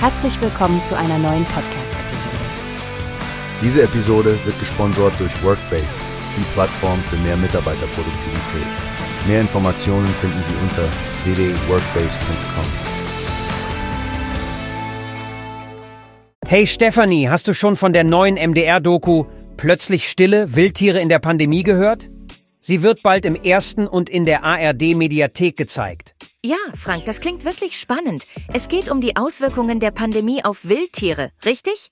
Herzlich willkommen zu einer neuen Podcast-Episode. Diese Episode wird gesponsert durch Workbase, die Plattform für mehr Mitarbeiterproduktivität. Mehr Informationen finden Sie unter www.workbase.com. Hey Stephanie, hast du schon von der neuen MDR-Doku Plötzlich Stille, Wildtiere in der Pandemie gehört? Sie wird bald im ersten und in der ARD-Mediathek gezeigt. Ja, Frank, das klingt wirklich spannend. Es geht um die Auswirkungen der Pandemie auf Wildtiere, richtig?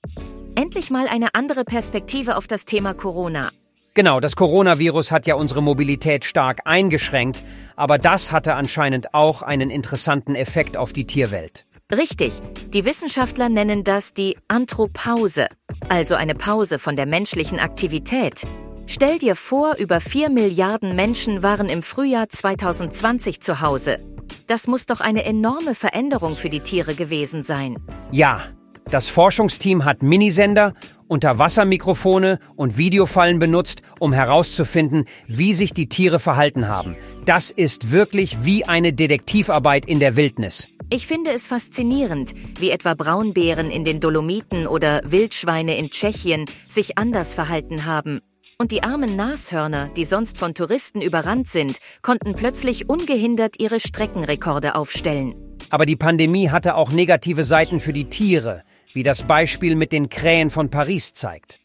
Endlich mal eine andere Perspektive auf das Thema Corona. Genau, das Coronavirus hat ja unsere Mobilität stark eingeschränkt, aber das hatte anscheinend auch einen interessanten Effekt auf die Tierwelt. Richtig. Die Wissenschaftler nennen das die Anthropause, also eine Pause von der menschlichen Aktivität. Stell dir vor, über 4 Milliarden Menschen waren im Frühjahr 2020 zu Hause. Das muss doch eine enorme Veränderung für die Tiere gewesen sein. Ja, das Forschungsteam hat Minisender, Unterwassermikrofone und Videofallen benutzt, um herauszufinden, wie sich die Tiere verhalten haben. Das ist wirklich wie eine Detektivarbeit in der Wildnis. Ich finde es faszinierend, wie etwa Braunbären in den Dolomiten oder Wildschweine in Tschechien sich anders verhalten haben. Und die armen Nashörner, die sonst von Touristen überrannt sind, konnten plötzlich ungehindert ihre Streckenrekorde aufstellen. Aber die Pandemie hatte auch negative Seiten für die Tiere, wie das Beispiel mit den Krähen von Paris zeigt.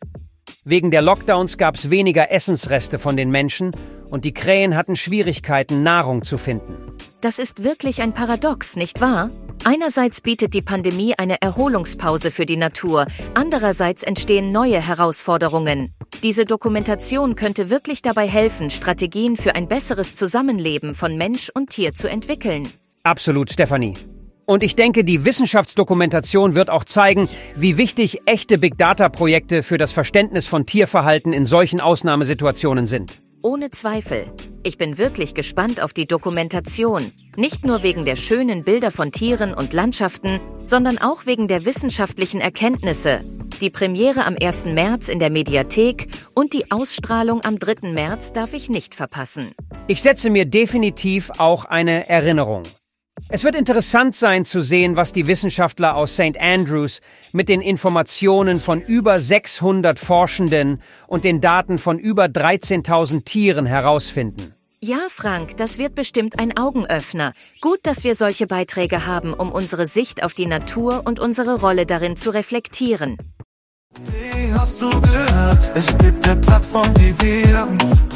Wegen der Lockdowns gab es weniger Essensreste von den Menschen und die Krähen hatten Schwierigkeiten, Nahrung zu finden. Das ist wirklich ein Paradox, nicht wahr? Einerseits bietet die Pandemie eine Erholungspause für die Natur, andererseits entstehen neue Herausforderungen. Diese Dokumentation könnte wirklich dabei helfen, Strategien für ein besseres Zusammenleben von Mensch und Tier zu entwickeln. Absolut, Stephanie. Und ich denke, die Wissenschaftsdokumentation wird auch zeigen, wie wichtig echte Big Data-Projekte für das Verständnis von Tierverhalten in solchen Ausnahmesituationen sind. Ohne Zweifel. Ich bin wirklich gespannt auf die Dokumentation. Nicht nur wegen der schönen Bilder von Tieren und Landschaften, sondern auch wegen der wissenschaftlichen Erkenntnisse. Die Premiere am 1. März in der Mediathek und die Ausstrahlung am 3. März darf ich nicht verpassen. Ich setze mir definitiv auch eine Erinnerung. Es wird interessant sein zu sehen, was die Wissenschaftler aus St. Andrews mit den Informationen von über 600 Forschenden und den Daten von über 13.000 Tieren herausfinden. Ja, Frank, das wird bestimmt ein Augenöffner. Gut, dass wir solche Beiträge haben, um unsere Sicht auf die Natur und unsere Rolle darin zu reflektieren. Wie hast du gehört? Es gibt eine Plattform, die wir